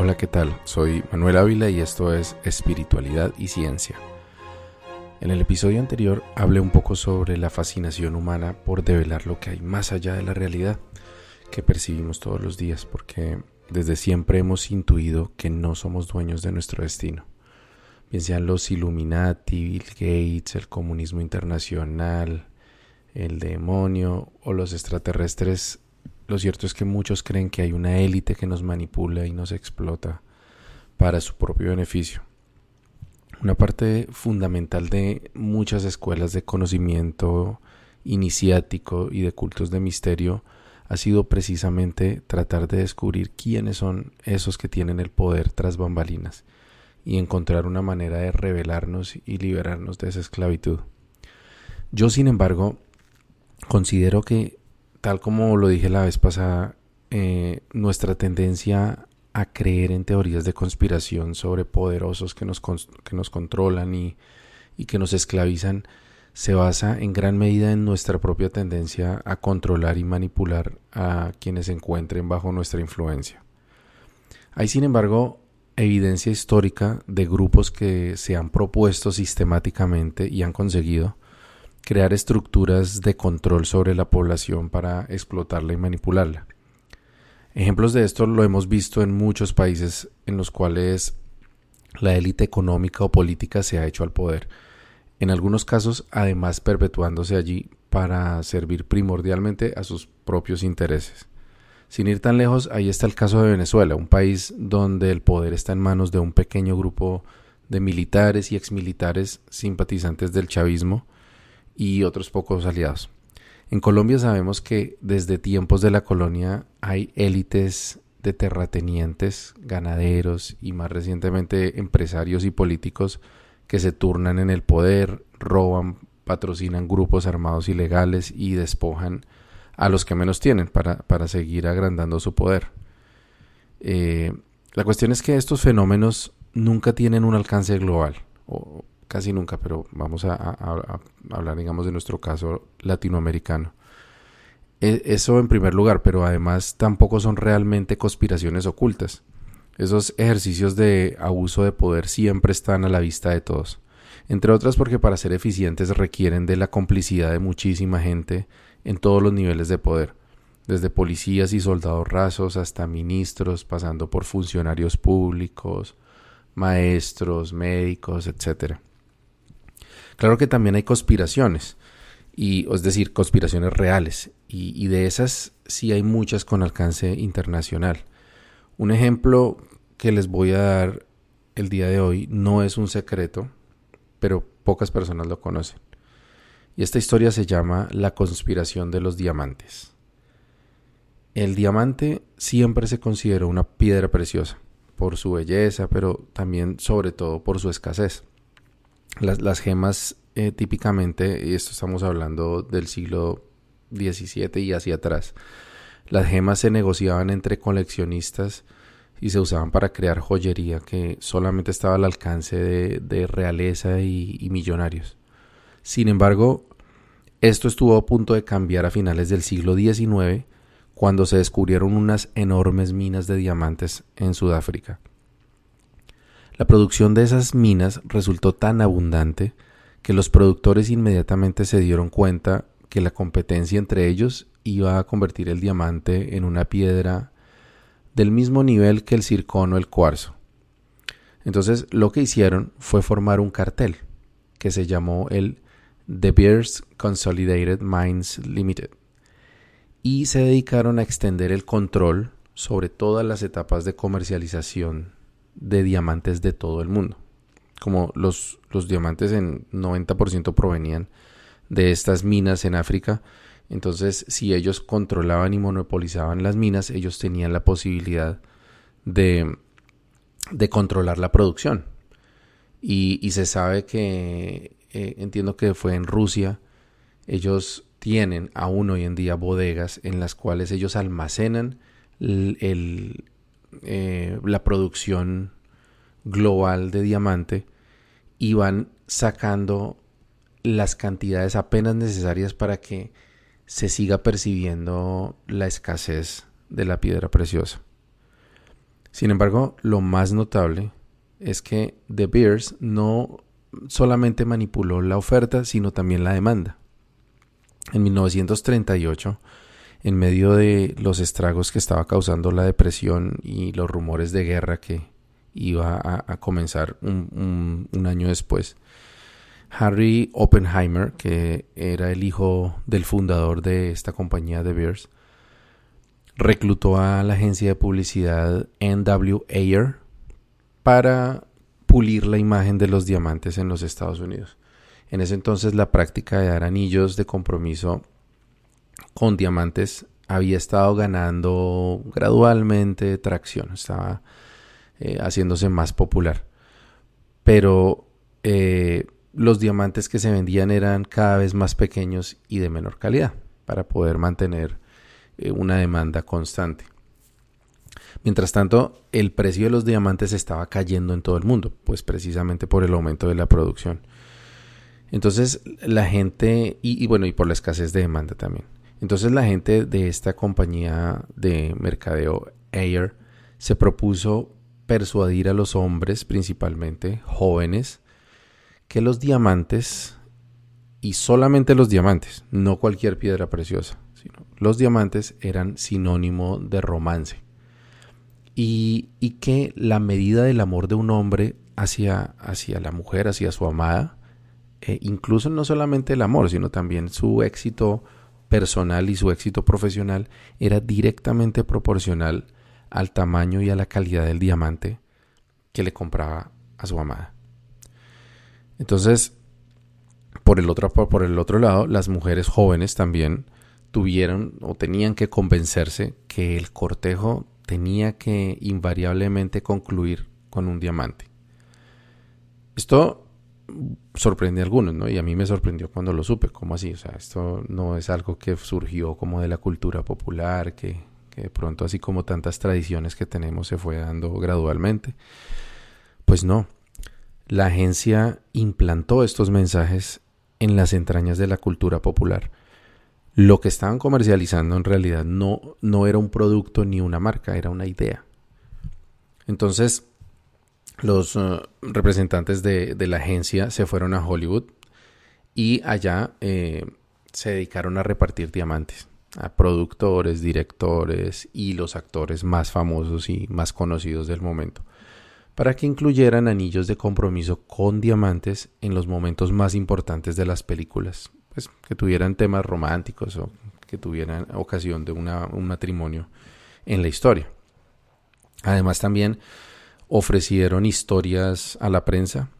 Hola, ¿qué tal? Soy Manuel Ávila y esto es Espiritualidad y Ciencia. En el episodio anterior hablé un poco sobre la fascinación humana por develar lo que hay más allá de la realidad que percibimos todos los días, porque desde siempre hemos intuido que no somos dueños de nuestro destino. Bien sean los Illuminati, Bill Gates, el comunismo internacional, el demonio o los extraterrestres lo cierto es que muchos creen que hay una élite que nos manipula y nos explota para su propio beneficio. Una parte fundamental de muchas escuelas de conocimiento iniciático y de cultos de misterio ha sido precisamente tratar de descubrir quiénes son esos que tienen el poder tras bambalinas y encontrar una manera de revelarnos y liberarnos de esa esclavitud. Yo, sin embargo, considero que tal como lo dije la vez pasada, eh, nuestra tendencia a creer en teorías de conspiración sobre poderosos que nos, que nos controlan y, y que nos esclavizan se basa en gran medida en nuestra propia tendencia a controlar y manipular a quienes se encuentren bajo nuestra influencia. Hay, sin embargo, evidencia histórica de grupos que se han propuesto sistemáticamente y han conseguido crear estructuras de control sobre la población para explotarla y manipularla. Ejemplos de esto lo hemos visto en muchos países en los cuales la élite económica o política se ha hecho al poder, en algunos casos además perpetuándose allí para servir primordialmente a sus propios intereses. Sin ir tan lejos, ahí está el caso de Venezuela, un país donde el poder está en manos de un pequeño grupo de militares y exmilitares simpatizantes del chavismo, y otros pocos aliados. En Colombia sabemos que desde tiempos de la colonia hay élites de terratenientes, ganaderos y más recientemente empresarios y políticos que se turnan en el poder, roban, patrocinan grupos armados ilegales y despojan a los que menos tienen para, seguir agrandando su poder. Eh, la cuestión es que estos fenómenos nunca tienen un alcance global, casi nunca, pero vamos a, hablar, digamos, de nuestro caso latinoamericano. E, eso en primer lugar, pero además tampoco son realmente conspiraciones ocultas. Esos ejercicios de abuso de poder siempre están a la vista de todos. Entre otras porque para ser eficientes requieren de la complicidad de muchísima gente en todos los niveles de poder, desde policías y soldados rasos hasta ministros, pasando por funcionarios públicos, maestros, médicos, etcétera. Claro que también hay conspiraciones, y, es decir, conspiraciones reales, y, de esas sí hay muchas con alcance internacional. Un ejemplo que les voy a dar el día de hoy no es un secreto, pero pocas personas lo conocen. Y esta historia se llama La conspiración de los diamantes. El diamante siempre se consideró una piedra preciosa, por su belleza, pero también sobre todo por su escasez. Las, gemas eh, típicamente, y esto estamos hablando del siglo XVII y hacia atrás, las gemas se negociaban entre coleccionistas y se usaban para crear joyería que solamente estaba al alcance de, realeza y, y, millonarios. Sin embargo, esto estuvo a punto de cambiar a finales del siglo XIX cuando se descubrieron unas enormes minas de diamantes en Sudáfrica. La producción de esas minas resultó tan abundante que los productores inmediatamente se dieron cuenta que la competencia entre ellos iba a convertir el diamante en una piedra del mismo nivel que el circono o el cuarzo. Entonces lo que hicieron fue formar un cartel que se llamó el De Beers Consolidated Mines Limited y se dedicaron a extender el control sobre todas las etapas de comercialización de diamantes de todo el mundo. Como los, los diamantes en 90% provenían de estas minas en África, entonces si ellos controlaban y monopolizaban las minas, ellos tenían la posibilidad de, de controlar la producción. Y, se sabe que, eh, entiendo que fue en Rusia, ellos tienen aún hoy en día bodegas en las cuales ellos almacenan el, eh, la producción global de diamante y van sacando las cantidades apenas necesarias para que se siga percibiendo la escasez de la piedra preciosa. Sin embargo, lo más notable es que De Beers no solamente manipuló la oferta, sino también la demanda. En 1938, en medio de los estragos que estaba causando la depresión y los rumores de guerra que iba a, comenzar un, año después, Harry Oppenheimer, que era el hijo del fundador de esta compañía de Beers, reclutó a la agencia de publicidad NW Ayer para pulir la imagen de los diamantes en los Estados Unidos. En ese entonces la práctica de dar anillos de compromiso con diamantes había estado ganando gradualmente tracción, estaba eh, haciéndose más popular. Pero eh, los diamantes que se vendían eran cada vez más pequeños y de menor calidad para poder mantener eh, una demanda constante. Mientras tanto, el precio de los diamantes estaba cayendo en todo el mundo, pues precisamente por el aumento de la producción. Entonces la gente, y, bueno, y por la escasez de demanda también. Entonces la gente de esta compañía de mercadeo Air se propuso persuadir a los hombres, principalmente jóvenes, que los diamantes, y solamente los diamantes, no cualquier piedra preciosa, sino los diamantes eran sinónimo de romance. Y, que la medida del amor de un hombre hacia, hacia la mujer, hacia su amada, eh, incluso no solamente el amor, sino también su éxito personal y su éxito profesional, era directamente proporcional al tamaño y a la calidad del diamante que le compraba a su amada. Entonces, por el otro, por el otro lado, las mujeres jóvenes también tuvieron o tenían que convencerse que el cortejo tenía que invariablemente concluir con un diamante. Esto sorprende a algunos, ¿no? Y a mí me sorprendió cuando lo supe, ¿cómo así? O sea, esto no es algo que surgió como de la cultura popular, que, que de pronto así como tantas tradiciones que tenemos se fue dando gradualmente. Pues no, la agencia implantó estos mensajes en las entrañas de la cultura popular. Lo que estaban comercializando en realidad no, no era un producto ni una marca, era una idea. Entonces, los uh, representantes de, la agencia se fueron a Hollywood y allá eh, se dedicaron a repartir diamantes a productores, directores y los actores más famosos y más conocidos del momento para que incluyeran anillos de compromiso con diamantes en los momentos más importantes de las películas, pues que tuvieran temas románticos o que tuvieran ocasión de un matrimonio en la historia. Además también ofrecieron historias a la prensa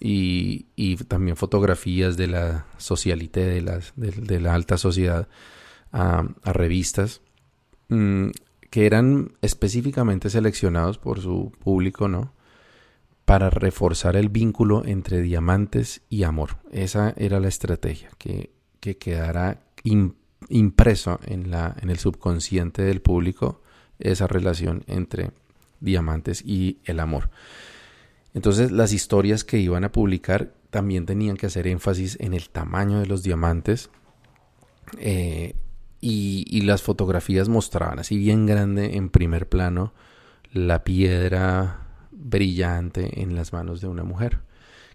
y, también fotografías de la socialité, de, de, la alta sociedad a, revistas. Mm, que eran específicamente seleccionados por su público, ¿no? Para reforzar el vínculo entre diamantes y amor. Esa era la estrategia, que, que quedara impreso en, la, en el subconsciente del público esa relación entre diamantes y el amor. Entonces las historias que iban a publicar también tenían que hacer énfasis en el tamaño de los diamantes, eh, y, las fotografías mostraban así bien grande en primer plano la piedra brillante en las manos de una mujer,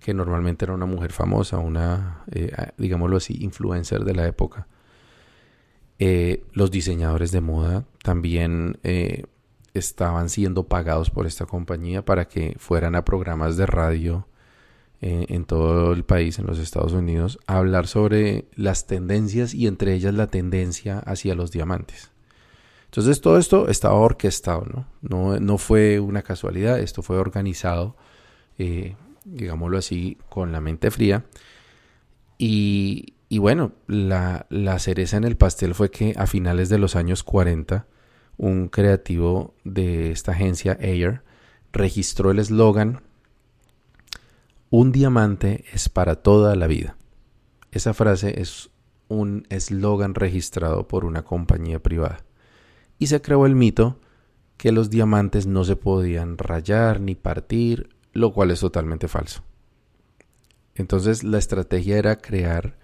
que normalmente era una mujer famosa, una, eh, digámoslo así, influencer de la época. Eh, los diseñadores de moda también estaban siendo pagados por esta compañía para que fueran a programas de radio en todo el país, en los Estados Unidos, a hablar sobre las tendencias y entre ellas la tendencia hacia los diamantes. Entonces todo esto estaba orquestado, ¿no? No, no fue una casualidad, esto fue organizado, eh, digámoslo así, con la mente fría. Y, y bueno, la, la, cereza en el pastel fue que a finales de los años 40, un creativo de esta agencia Air registró el eslogan un diamante es para toda la vida. Esa frase es un eslogan registrado por una compañía privada. Y se creó el mito que los diamantes no se podían rayar ni partir, lo cual es totalmente falso. Entonces la estrategia era crear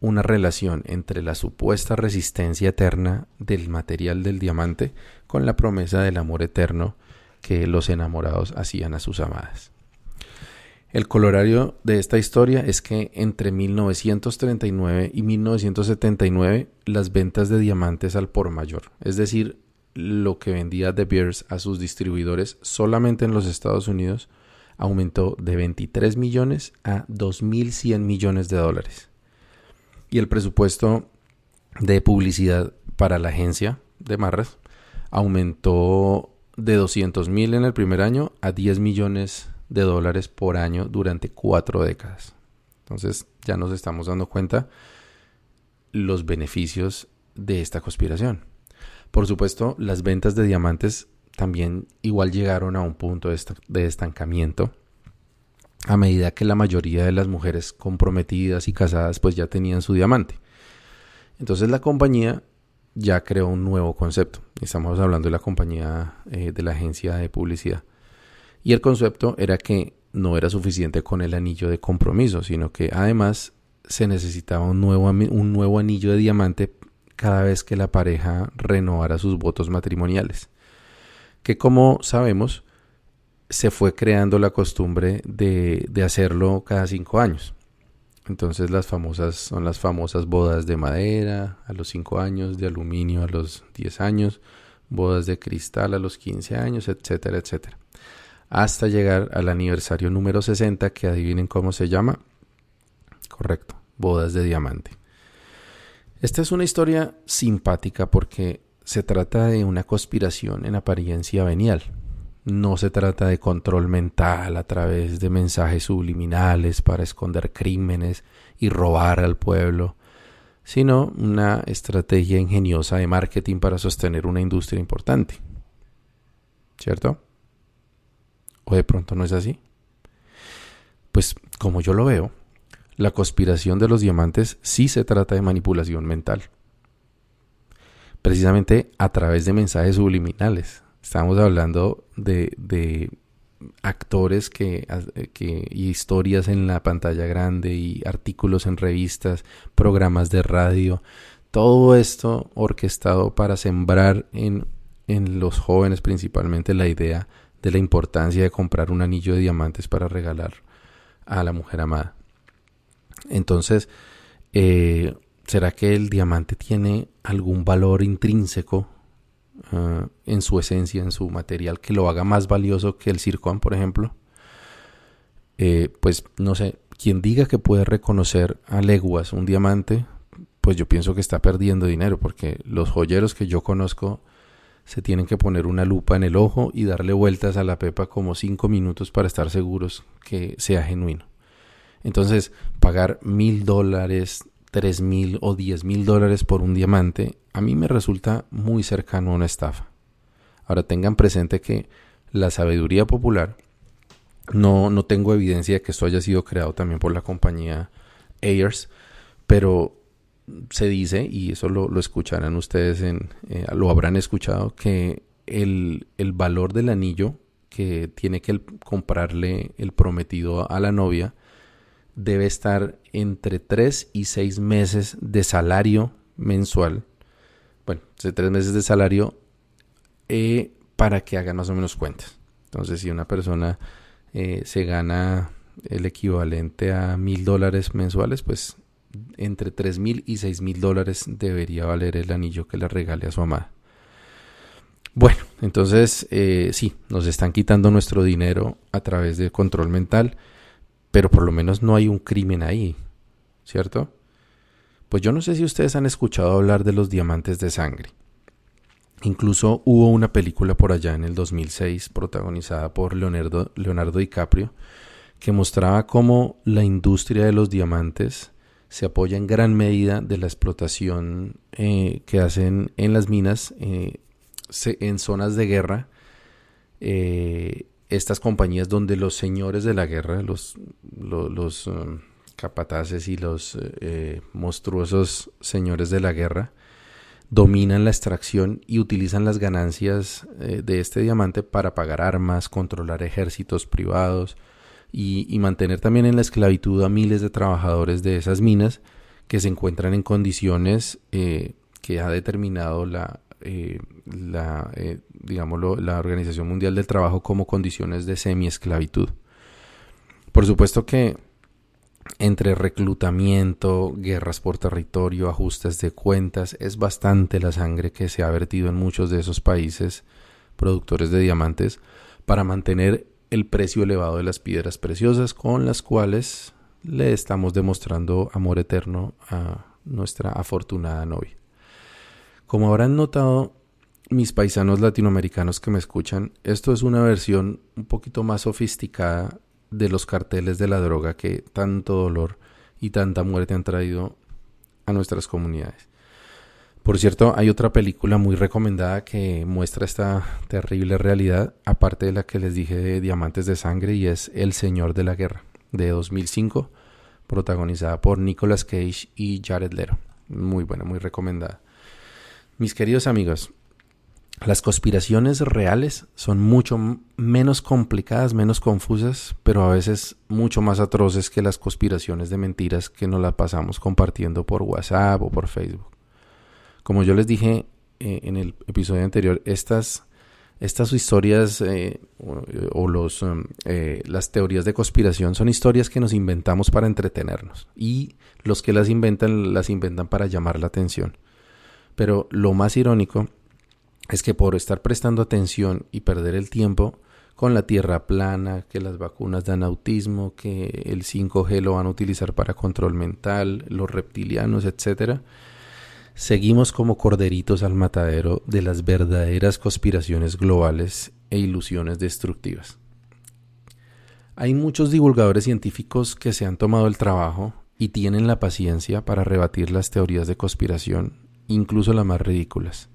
una relación entre la supuesta resistencia eterna del material del diamante con la promesa del amor eterno que los enamorados hacían a sus amadas. El colorario de esta historia es que entre 1939 y 1979 las ventas de diamantes al por mayor, es decir, lo que vendía De Beers a sus distribuidores solamente en los Estados Unidos, aumentó de 23 millones a 2.100 millones de dólares. Y el presupuesto de publicidad para la agencia de Marras aumentó de 200 mil en el primer año a 10 millones de dólares por año durante cuatro décadas. Entonces ya nos estamos dando cuenta los beneficios de esta conspiración. Por supuesto, las ventas de diamantes también igual llegaron a un punto de estancamiento a medida que la mayoría de las mujeres comprometidas y casadas pues ya tenían su diamante. Entonces la compañía ya creó un nuevo concepto. Estamos hablando de la compañía eh, de la agencia de publicidad. Y el concepto era que no era suficiente con el anillo de compromiso, sino que además se necesitaba un nuevo, un nuevo anillo de diamante cada vez que la pareja renovara sus votos matrimoniales. Que como sabemos, se fue creando la costumbre de, de hacerlo cada cinco años. Entonces las famosas son las famosas bodas de madera a los 5 años, de aluminio a los 10 años, bodas de cristal a los 15 años, etcétera, etcétera. Hasta llegar al aniversario número 60 que adivinen cómo se llama. Correcto, bodas de diamante. Esta es una historia simpática porque se trata de una conspiración en apariencia venial. No se trata de control mental a través de mensajes subliminales para esconder crímenes y robar al pueblo, sino una estrategia ingeniosa de marketing para sostener una industria importante. ¿Cierto? ¿O de pronto no es así? Pues como yo lo veo, la conspiración de los diamantes sí se trata de manipulación mental. Precisamente a través de mensajes subliminales, Estamos hablando de, actores que, que, y historias en la pantalla grande y artículos en revistas, programas de radio, todo esto orquestado para sembrar en, en los jóvenes principalmente la idea de la importancia de comprar un anillo de diamantes para regalar a la mujer amada. Entonces, eh, ¿será que el diamante tiene algún valor intrínseco Ah, en su esencia, en su material, que lo haga más valioso que el circón, por ejemplo, eh, pues no sé, quien diga que puede reconocer a leguas un diamante, pues yo pienso que está perdiendo dinero, porque los joyeros que yo conozco se tienen que poner una lupa en el ojo y darle vueltas a la pepa como cinco minutos para estar seguros que sea genuino. Entonces, pagar mil dólares, tres mil o diez mil dólares por un diamante a mí me resulta muy cercano a una estafa. Ahora tengan presente que la sabiduría popular, no, no tengo evidencia de que esto haya sido creado también por la compañía Ayers, pero se dice, y eso lo, escucharán ustedes, en, eh, lo habrán escuchado, que el, el valor del anillo que tiene que comprarle el prometido a la novia debe estar entre 3 y 6 meses de salario mensual bueno, de tres meses de salario eh, para que hagan más o menos cuentas. Entonces, si una persona eh, se gana el equivalente a mil dólares mensuales, pues entre tres mil y seis mil dólares debería valer el anillo que le regale a su amada. Bueno, entonces eh, sí, nos están quitando nuestro dinero a través del control mental, pero por lo menos no hay un crimen ahí, ¿cierto? Pues yo no sé si ustedes han escuchado hablar de los diamantes de sangre. Incluso hubo una película por allá en el 2006 protagonizada por Leonardo, DiCaprio que mostraba cómo la industria de los diamantes se apoya en gran medida de la explotación eh, que hacen en las minas eh, en zonas de guerra. Eh, estas compañías donde los señores de la guerra, los, los, um, capataces y los eh, monstruosos señores de la guerra dominan la extracción y utilizan las ganancias eh, de este diamante para pagar armas, controlar ejércitos privados y, mantener también en la esclavitud a miles de trabajadores de esas minas que se encuentran en condiciones eh, que ha determinado la, eh, la, eh, la Organización Mundial del Trabajo como condiciones de semi-esclavitud. Por supuesto que entre reclutamiento, guerras por territorio, ajustes de cuentas, es bastante la sangre que se ha vertido en muchos de esos países productores de diamantes para mantener el precio elevado de las piedras preciosas con las cuales le estamos demostrando amor eterno a nuestra afortunada novia. Como habrán notado mis paisanos latinoamericanos que me escuchan, esto es una versión un poquito más sofisticada de los carteles de la droga que tanto dolor y tanta muerte han traído a nuestras comunidades. Por cierto, hay otra película muy recomendada que muestra esta terrible realidad, aparte de la que les dije de Diamantes de Sangre, y es El Señor de la Guerra, de 2005, protagonizada por Nicolas Cage y Jared Leto. Muy buena, muy recomendada. Mis queridos amigos, las conspiraciones reales son mucho menos complicadas, menos confusas, pero a veces mucho más atroces que las conspiraciones de mentiras que nos las pasamos compartiendo por WhatsApp o por Facebook. Como yo les dije eh, en el episodio anterior, estas, estas historias eh, o, los, um, eh, las teorías de conspiración son historias que nos inventamos para entretenernos y los que las inventan las inventan para llamar la atención. Pero lo más irónico es que por estar prestando atención y perder el tiempo con la tierra plana, que las vacunas dan autismo, que el 5G lo van a utilizar para control mental, los reptilianos, etcétera, seguimos como corderitos al matadero de las verdaderas conspiraciones globales e ilusiones destructivas. Hay muchos divulgadores científicos que se han tomado el trabajo y tienen la paciencia para rebatir las teorías de conspiración incluso las más ridículas.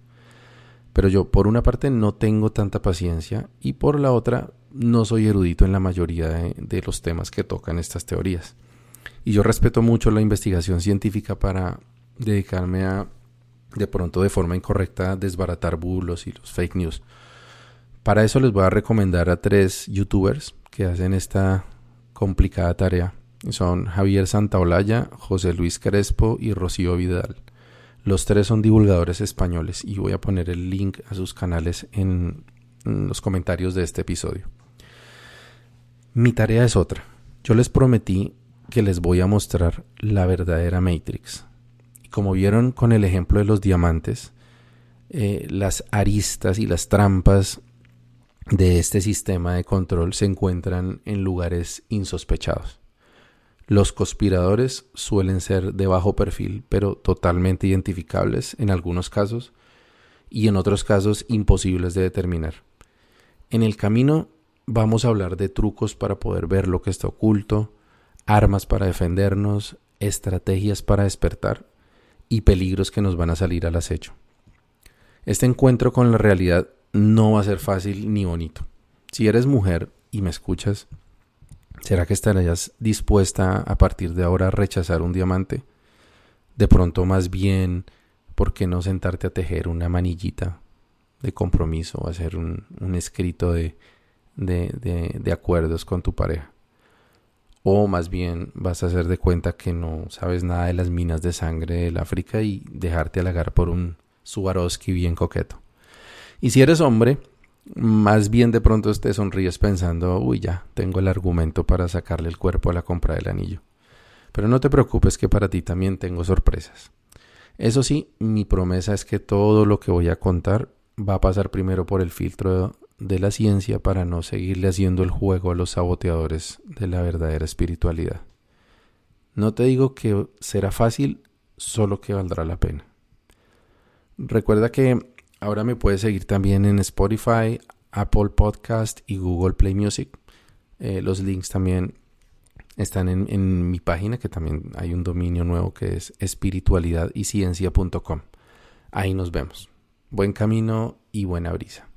Pero yo, por una parte, no tengo tanta paciencia y por la otra, no soy erudito en la mayoría de, los temas que tocan estas teorías. Y yo respeto mucho la investigación científica para dedicarme a, de pronto de forma incorrecta, desbaratar bulos y los fake news. Para eso les voy a recomendar a tres youtubers que hacen esta complicada tarea. Son Javier Santaolalla, José Luis Crespo y Rocío Vidal. Los tres son divulgadores españoles y voy a poner el link a sus canales en, los comentarios de este episodio. Mi tarea es otra. Yo les prometí que les voy a mostrar la verdadera Matrix. Y como vieron con el ejemplo de los diamantes, eh, las aristas y las trampas de este sistema de control se encuentran en lugares insospechados. Los conspiradores suelen ser de bajo perfil, pero totalmente identificables en algunos casos y en otros casos imposibles de determinar. En el camino vamos a hablar de trucos para poder ver lo que está oculto, armas para defendernos, estrategias para despertar y peligros que nos van a salir al acecho. Este encuentro con la realidad no va a ser fácil ni bonito. Si eres mujer y me escuchas, ¿Será que estarías dispuesta a partir de ahora a rechazar un diamante? De pronto más bien, ¿por qué no sentarte a tejer una manillita de compromiso o hacer un, escrito de, de, acuerdos con tu pareja? O más bien vas a hacer de cuenta que no sabes nada de las minas de sangre del África y dejarte halagar por un Swarovski bien coqueto. Y si eres hombre, más bien de pronto te sonríes pensando, uy, ya, tengo el argumento para sacarle el cuerpo a la compra del anillo. Pero no te preocupes que para ti también tengo sorpresas. Eso sí, mi promesa es que todo lo que voy a contar va a pasar primero por el filtro de la ciencia para no seguirle haciendo el juego a los saboteadores de la verdadera espiritualidad. No te digo que será fácil, solo que valdrá la pena. Recuerda que Ahora me puedes seguir también en Spotify, Apple Podcast y Google Play Music. Eh, los links también están en, en, mi página, que también hay un dominio nuevo que es espiritualidadiciencia.com. Ahí nos vemos. Buen camino y buena brisa.